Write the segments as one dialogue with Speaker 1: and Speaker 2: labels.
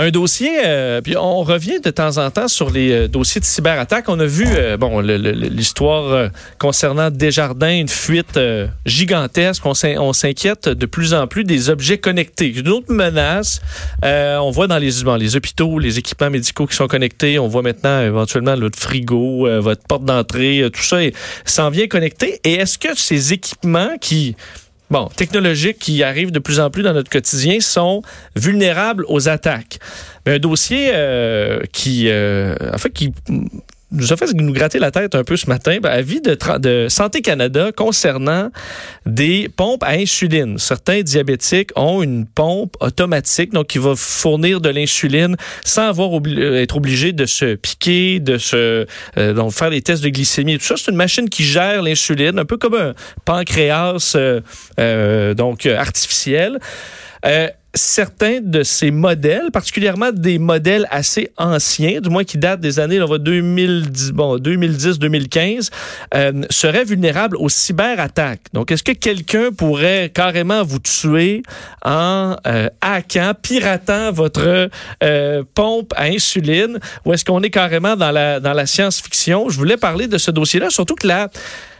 Speaker 1: Un dossier, euh, puis on revient de temps en temps sur les euh, dossiers de cyberattaque. On a vu, euh, bon, l'histoire concernant Desjardins, une fuite gigantesque. On s'in- on s'inquiète de plus en plus des objets connectés. D'autres menaces, euh, on voit dans les, hôpitaux, les équipements médicaux qui sont connectés. On voit maintenant éventuellement votre frigo, votre porte d'entrée, tout ça s'en vient connecté. Et est-ce que ces équipements qui bon, technologiques qui arrivent de plus en plus dans notre quotidien sont vulnérables aux attaques. Mais un dossier euh, qui, euh, en fait, qui nous a fait nous gratter la tête un peu ce matin, ben, avis de, Santé Canada concernant des pompes à insuline. Certains diabétiques ont une pompe automatique, donc qui va fournir de l'insuline sans avoir euh, être obligé de se piquer, de se euh, donc faire des tests de glycémie. Tout ça, c'est une machine qui gère l'insuline, un peu comme un pancréas euh, euh, donc euh, artificiel. Euh, certains de ces modèles, particulièrement des modèles assez anciens, du moins qui datent des années on va 2010, bon, 2010-2015, euh, seraient vulnérables aux cyberattaques. Donc, est-ce que quelqu'un pourrait carrément vous tuer en euh, hackant, piratant votre euh, pompe à insuline, ou est-ce qu'on est carrément dans la, dans la science-fiction? Je voulais parler de ce dossier-là, surtout que la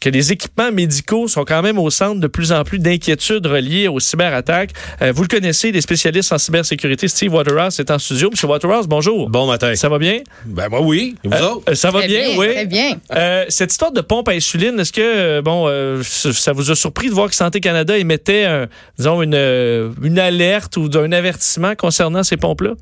Speaker 1: que les équipements médicaux sont quand même au centre de plus en plus d'inquiétudes reliées aux cyberattaques. Euh, vous le connaissez, des spécialistes en cybersécurité. Steve Waterhouse est en studio. Monsieur Waterhouse, bonjour.
Speaker 2: Bon matin.
Speaker 1: Ça va bien?
Speaker 2: Ben moi oui. Et vous
Speaker 1: Euh,
Speaker 2: autres?
Speaker 1: euh, ça va
Speaker 3: Très
Speaker 1: bien, oui.
Speaker 3: Très bien.
Speaker 1: Euh, cette histoire de pompe à insuline, est-ce que euh, bon, euh, ça vous a surpris de voir que Santé Canada émettait, un, disons, une, une alerte ou un avertissement concernant ces pompes-là?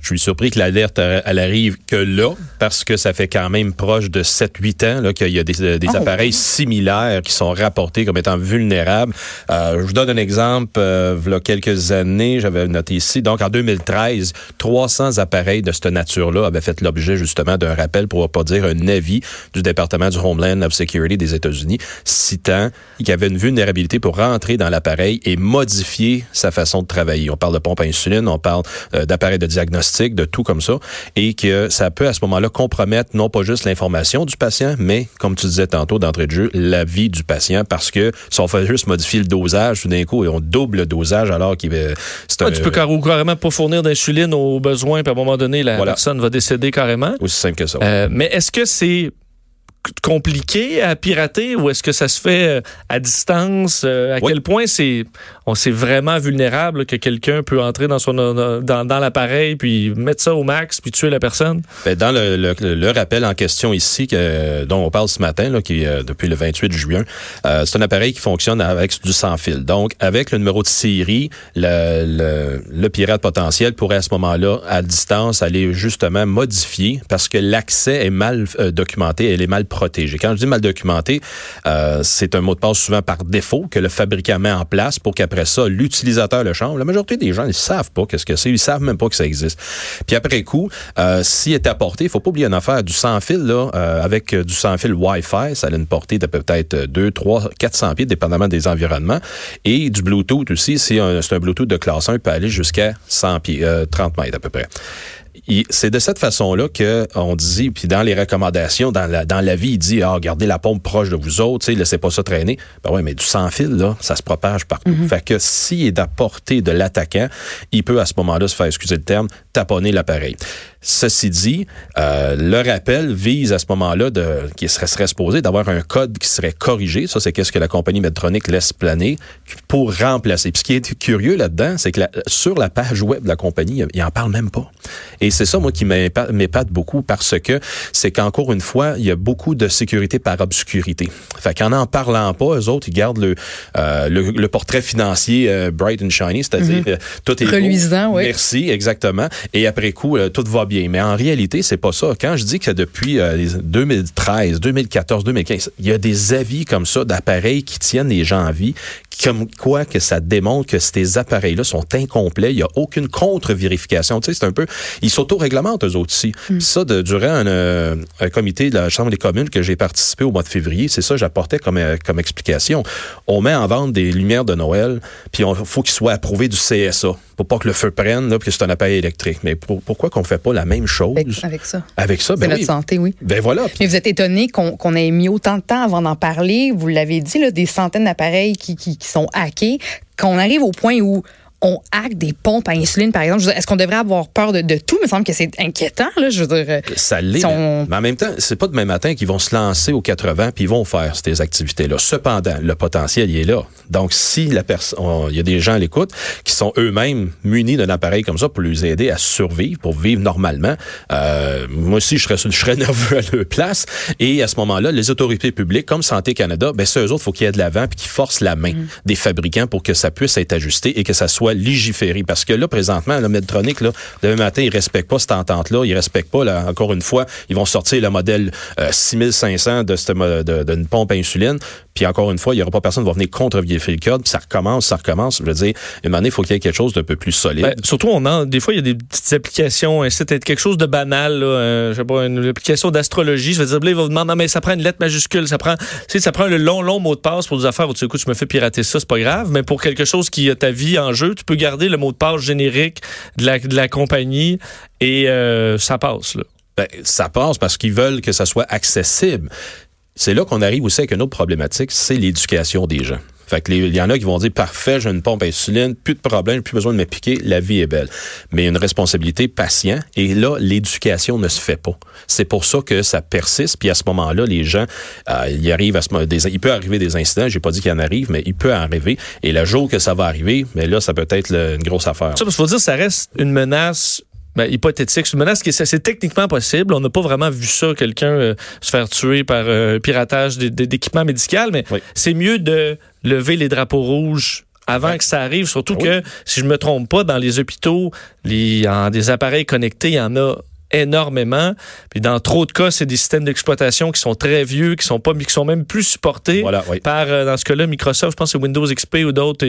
Speaker 2: Je suis surpris que l'alerte, elle arrive que là, parce que ça fait quand même proche de 7-8 ans là, qu'il y a des, euh, des
Speaker 3: Oh.
Speaker 2: appareils similaires qui sont rapportés comme étant vulnérables. Euh, je vous donne un exemple. Euh, il y a quelques années, j'avais noté ici, donc en 2013, 300 appareils de cette nature-là avaient fait l'objet justement d'un rappel, pour ne pas dire un avis du département du Homeland of Security des États-Unis, citant qu'il y avait une vulnérabilité pour rentrer dans l'appareil et modifier sa façon de travailler. On parle de pompe à insuline, on parle euh, d'appareils de diagnostic, de tout comme ça, et que ça peut à ce moment-là compromettre non pas juste l'information du patient, mais, comme tu disais tantôt d'entrée de jeu, la vie du patient, parce que si on fait juste modifier le dosage, tout d'un coup, et on double le dosage alors qu'il est... c'est un-
Speaker 1: tu peux car- carrément pas fournir d'insuline aux besoins, puis à un moment donné, la
Speaker 2: Voilà.
Speaker 1: personne va décéder carrément.
Speaker 2: aussi simple que ça.
Speaker 1: Euh, mais est-ce que c'est compliqué à pirater ou est-ce que ça se fait euh, à distance? Euh, à
Speaker 2: Oui.
Speaker 1: quel point c'est on c'est vraiment vulnérable que quelqu'un peut entrer dans son dans, dans l'appareil puis mettre ça au max puis tuer la personne?
Speaker 2: Ben, dans le, le, le rappel en question ici, que, dont on parle ce matin, là, qui est euh, depuis le 28 juin, euh, c'est un appareil qui fonctionne avec du sans-fil. Donc, avec le numéro de série, le, le, le pirate potentiel pourrait à ce moment-là, à distance, aller justement modifier parce que l'accès est mal euh, documenté, elle est mal Quand je dis mal documenté, euh, c'est un mot de passe souvent par défaut que le fabricant met en place pour qu'après ça, l'utilisateur le change. La majorité des gens, ils savent pas qu'est-ce que c'est, ils savent même pas que ça existe. Puis après coup, euh, s'il est apporté, il faut pas oublier une affaire du sans-fil là, euh, avec euh, du sans-fil Wi-Fi, ça a une portée de peut-être 2, 3, 400 pieds, dépendamment des environnements, et du Bluetooth aussi, un, c'est un Bluetooth de classe 1, il peut aller jusqu'à 100 pieds, euh, 30 mètres à peu près. C'est de cette façon-là que on dit, puis dans les recommandations, dans la, dans la vie, il dit, ah, gardez la pompe proche de vous autres, tu sais, laissez pas ça traîner. Ben ouais, mais du sans-fil, là, ça se propage partout. Fait que s'il est à portée de l'attaquant, il peut à ce moment-là se faire, excusez le terme, taponner l'appareil. Ceci dit, euh, le rappel vise à ce moment-là de qui serait, serait supposé d'avoir un code qui serait corrigé. Ça, c'est qu'est-ce que la compagnie Medtronic laisse planer pour remplacer. Puis ce qui est curieux là-dedans, c'est que la- sur la page web de la compagnie, il en parle même pas. Et c'est ça, moi, qui m'épa- m'épate beaucoup parce que c'est qu'encore une fois, il y a beaucoup de sécurité par obscurité. Fait qu'en en parlant pas, eux autres, ils gardent le, euh, le, le portrait financier euh, bright and shiny, c'est-à-dire euh, tout est beau.
Speaker 3: Reluisant, oui.
Speaker 2: Merci, exactement. Et après coup, tout va bien. Mais en réalité, c'est pas ça. Quand je dis que depuis euh, les 2013, 2014, 2015, il y a des avis comme ça d'appareils qui tiennent les gens en vie, comme quoi que ça démontre que ces appareils-là sont incomplets. Il y a aucune contre-vérification. Tu sais, c'est un peu, ils s'auto-réglementent eux autres aussi. Puis Ça, de, durant un, euh, un comité de la Chambre des communes que j'ai participé au mois de février, c'est ça que j'apportais comme, euh, comme explication. On met en vente des lumières de Noël, puis il faut qu'ils soient approuvés du CSA pour pas que le feu prenne, là, puis c'est un appareil électrique. Mais pour- pourquoi qu'on fait pas la même chose
Speaker 3: Avec, avec ça.
Speaker 2: avec ça? Ben
Speaker 3: notre
Speaker 2: oui.
Speaker 3: santé, oui.
Speaker 2: Ben voilà.
Speaker 3: Mais vous êtes étonné qu'on ait mis autant de temps avant d'en parler. Vous l'avez dit, là, des centaines d'appareils qui, qui, qui sont hackés. Qu'on arrive au point où on hack des pompes à insuline, par exemple. Est-ce qu'on devrait avoir peur de, tout? Il me semble que c'est inquiétant. Là, je veux dire, euh,
Speaker 2: ça l'est. Mais en même temps, c'est pas demain matin qu'ils vont se lancer aux 80 puis ils vont faire ces activités-là. Cependant, le potentiel, il est là. Donc, si la personne, il y a des gens à l'écoute qui sont eux-mêmes munis d'un appareil comme ça pour les aider à survivre, pour vivre normalement, euh, moi aussi, je serais, je serais nerveux à leur place. Et à ce moment-là, les autorités publiques, comme Santé Canada, ben, c'est eux autres, faut qu'il y ait de l'avant puis qu'ils forcent la main mm. des fabricants pour que ça puisse être ajusté et que ça soit légiféré. Parce que là, présentement, le Medtronic, là, demain matin, ils respectent pas cette entente-là. Ils respectent pas, là, encore une fois, ils vont sortir le modèle 6500 euh, de, d'une pompe insuline. Puis encore une fois, il y aura pas personne qui va venir contre-vérifier le code. Puis ça recommence, ça recommence. Je veux dire, une il faut qu'il y ait quelque chose d'un peu plus solide. Ben,
Speaker 1: surtout, on des fois, il y a des petites applications. C'est quelque chose de banal. Là, euh, je sais pas, une application d'astrologie. Je veux dire, là, il va demander, non, mais ça prend une lettre majuscule. Ça prend, tu sais, ça prend le long, long mot de passe pour des affaires. Tu écoute, je me fais pirater ça, c'est pas grave. Mais pour quelque chose qui a ta vie en jeu, tu peux garder le mot de passe générique de la, compagnie et euh, ça passe.
Speaker 2: Ben, ça passe parce qu'ils veulent que ça soit accessible. C'est là qu'on arrive aussi avec une autre problématique, c'est l'éducation des gens. Fait que il y en a qui vont dire parfait, j'ai une pompe insuline, plus de problème, plus besoin de me la vie est belle. Mais une responsabilité patient et là l'éducation ne se fait pas. C'est pour ça que ça persiste puis à ce moment-là les gens euh, il arrive à ce des, il peut arriver des incidents, j'ai pas dit qu'il en arrive mais il peut arriver et le jour que ça va arriver, mais là ça peut être une grosse affaire.
Speaker 1: Ça faut dire ça reste une menace ben, hypothétique. C'est une menace qui c'est techniquement possible. On n'a pas vraiment vu ça, quelqu'un euh, se faire tuer par euh, piratage d'équipements médicaux, mais c'est mieux de lever les drapeaux rouges avant que ça arrive. Surtout ah que, si je me trompe pas, dans les hôpitaux, les, en des appareils connectés, il y en a énormément. Puis dans trop de cas, c'est des systèmes d'exploitation qui sont très vieux, qui sont pas, qui sont même plus supportés par, euh, dans ce cas-là, Microsoft, je pense que c'est Windows XP ou d'autres.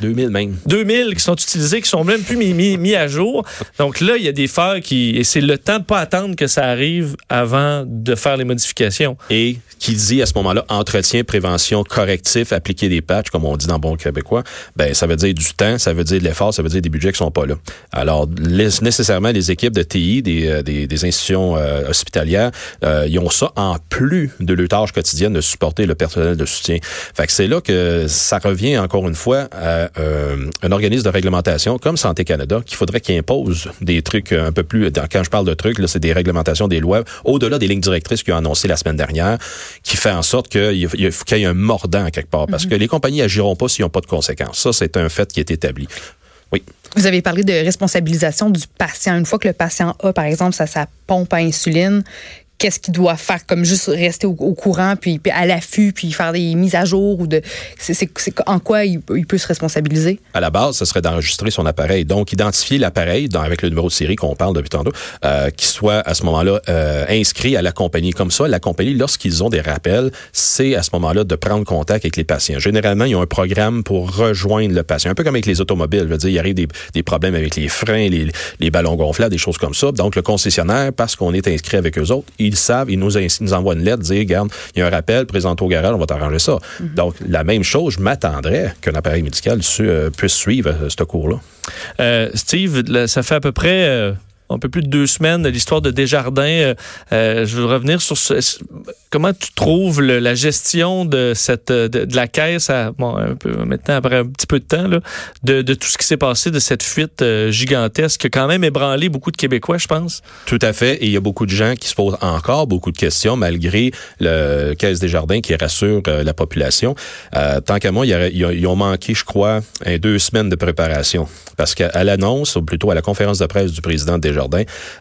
Speaker 2: 2000 même.
Speaker 1: 2000 qui sont utilisés, qui sont même plus mis, mis, mis à jour. Donc là, il y a des failles qui, et c'est le temps de pas attendre que ça arrive avant de faire les modifications.
Speaker 2: Et qui dit à ce moment-là entretien, prévention, correctif, appliquer des patchs, comme on dit dans bon québécois, ben ça veut dire du temps, ça veut dire de l'effort, ça veut dire des budgets qui sont pas là. Alors nécessairement les équipes de TI des, euh, des, des institutions euh, hospitalières, euh, ils ont ça en plus de leur tâche quotidienne de supporter le personnel de soutien. Fait que c'est là que ça revient encore une fois à un organisme de réglementation comme Santé Canada qu'il faudrait qu'il impose des trucs un peu plus. Quand je parle de trucs, là, c'est des réglementations des lois au-delà des lignes directrices qu'ils ont annoncées la semaine dernière qui fait en sorte qu'il faut qu'il y ait un mordant quelque part, parce mhm. que les compagnies agiront pas s'ils n'ont pas de conséquences. Ça, c'est un fait qui est établi. Oui.
Speaker 3: Vous avez parlé de responsabilisation du patient. Une fois que le patient a, par exemple, sa, pompe à insuline, qu'est-ce qu'il doit faire comme juste rester au, courant puis, à l'affût puis faire des mises à jour ou de c'est en quoi il, peut se responsabiliser?
Speaker 2: À la base, ce serait d'enregistrer son appareil. Donc identifier l'appareil avec le numéro de série qu'on parle depuis tantôt euh, qui soit à ce moment-là euh, inscrit à la compagnie comme ça, la compagnie lorsqu'ils ont des rappels, c'est à ce moment-là de prendre contact avec les patients. Généralement, ils ont un programme pour rejoindre le patient, un peu comme avec les automobiles, je veux dire, il arrive des, des problèmes avec les freins, les, les ballons gonflables, des choses comme ça. Donc le concessionnaire parce qu'on est inscrit avec eux autres, ils savent, ils nous, nous envoient une lettre, dire, regarde, il y a un rappel, présente au garage, on va t'arranger ça. Mhm. Donc, la même chose, je m'attendrais qu'un appareil médical euh, puisse suivre euh, ce cours-là.
Speaker 1: Euh, Steve, ça fait à peu près un peu plus de deux semaines l'histoire de Desjardins. Euh, euh, je veux revenir sur comment tu trouves la gestion de cette de, la caisse maintenant après un petit peu de temps de, tout ce qui s'est passé de cette fuite euh, gigantesque qui a quand même ébranlé beaucoup de Québécois, je pense.
Speaker 2: Tout à fait. Et il y a beaucoup de gens qui se posent encore beaucoup de questions malgré le caisse Desjardins qui rassure la population. tant qu'à moi, ils, ont manqué, je crois, deux semaines de préparation parce qu'à l'annonce, ou plutôt à la conférence de presse du président Desjardins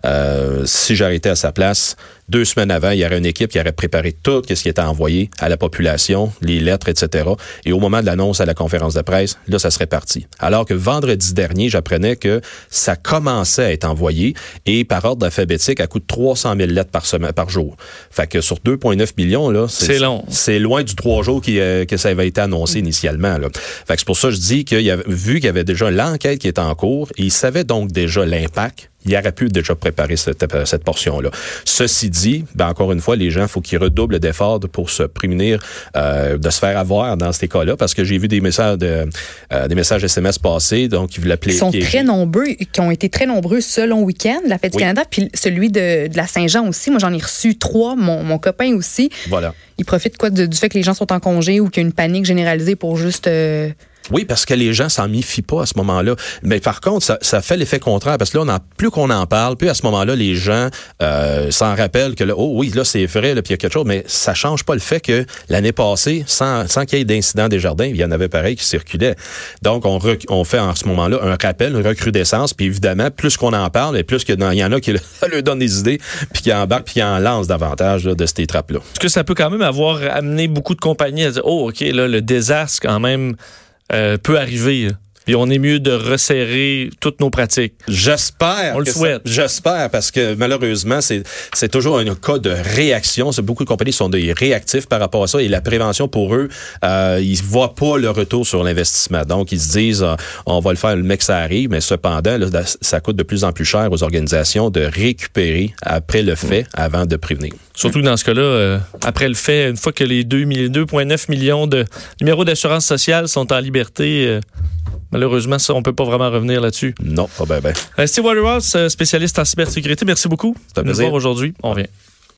Speaker 2: euh, si j'arrêtais à sa place, deux semaines avant, il y aurait une équipe qui aurait préparé tout ce qui était envoyé à la population, les lettres, etc. Et au moment de l'annonce à la conférence de presse, là, ça serait parti. Alors que vendredi dernier, j'apprenais que ça commençait à être envoyé et par ordre alphabétique, à coût de 300 000 lettres par semaine, par jour. Fait que sur 2,9 millions, là,
Speaker 1: c'est long.
Speaker 2: C'est loin du trois jours qui, euh, que ça avait été annoncé mm. initialement. Là. Fait que c'est pour ça que je dis qu'il y avait vu qu'il y avait déjà l'enquête qui était en cours, et il savait donc déjà l'impact il aurait pu déjà préparer cette, cette portion-là. Ceci dit, ben encore une fois, les gens, faut qu'ils redoublent d'efforts pour se prémunir euh, de se faire avoir dans ces cas-là, parce que j'ai vu des messages de, euh, des messages SMS passer, donc ils
Speaker 3: Ils sont très nombreux, qui ont été très nombreux ce long week-end, la fête du Canada, puis celui de, de la Saint-Jean aussi. Moi, j'en ai reçu trois, mon, mon copain aussi.
Speaker 2: Voilà.
Speaker 3: Il profite quoi du fait que les gens sont en congé ou qu'il y a une panique généralisée pour juste euh,
Speaker 2: Oui, parce que les gens s'en méfient pas à ce moment-là. Mais par contre, ça, fait l'effet contraire parce que là, on plus qu'on en parle, plus à ce moment-là, les gens euh, s'en rappellent que là, oh oui, là c'est vrai, là, puis il y a quelque chose, mais ça change pas le fait que l'année passée, sans, sans qu'il y ait d'incident des jardins, il y en avait pareil qui circulaient. Donc on, on fait en ce moment-là un rappel, une recrudescence, puis évidemment, plus qu'on en parle, et plus qu'il y en a qui leur donnent des idées, puis qui embarquent, puis qui en lancent davantage de ces trappes-là.
Speaker 1: Est-ce que ça peut quand même avoir amené beaucoup de compagnies à dire, oh ok, là le désastre quand même euh, peut arriver. Et on est mieux de resserrer toutes nos pratiques.
Speaker 2: J'espère.
Speaker 1: On le souhaite.
Speaker 2: J'espère parce que malheureusement, c'est, toujours un cas de réaction. Beaucoup de compagnies sont des réactifs par rapport à ça et la prévention pour eux, euh, ils voient pas le retour sur l'investissement. Donc ils se disent, euh, on va le faire le mec ça arrive, mais cependant, là, ça coûte de plus en plus cher aux organisations de récupérer après le fait avant de prévenir.
Speaker 1: Surtout que dans ce cas-là, euh, après le fait, une fois que les 2,9 millions de numéros d'assurance sociale sont en liberté, euh, Malheureusement, ça, on peut pas vraiment revenir là-dessus.
Speaker 2: Non, pas bien. Ben.
Speaker 1: Euh, Steve Waterhouse, spécialiste en cybersécurité, merci beaucoup
Speaker 2: de
Speaker 1: nous voir aujourd'hui. On vient.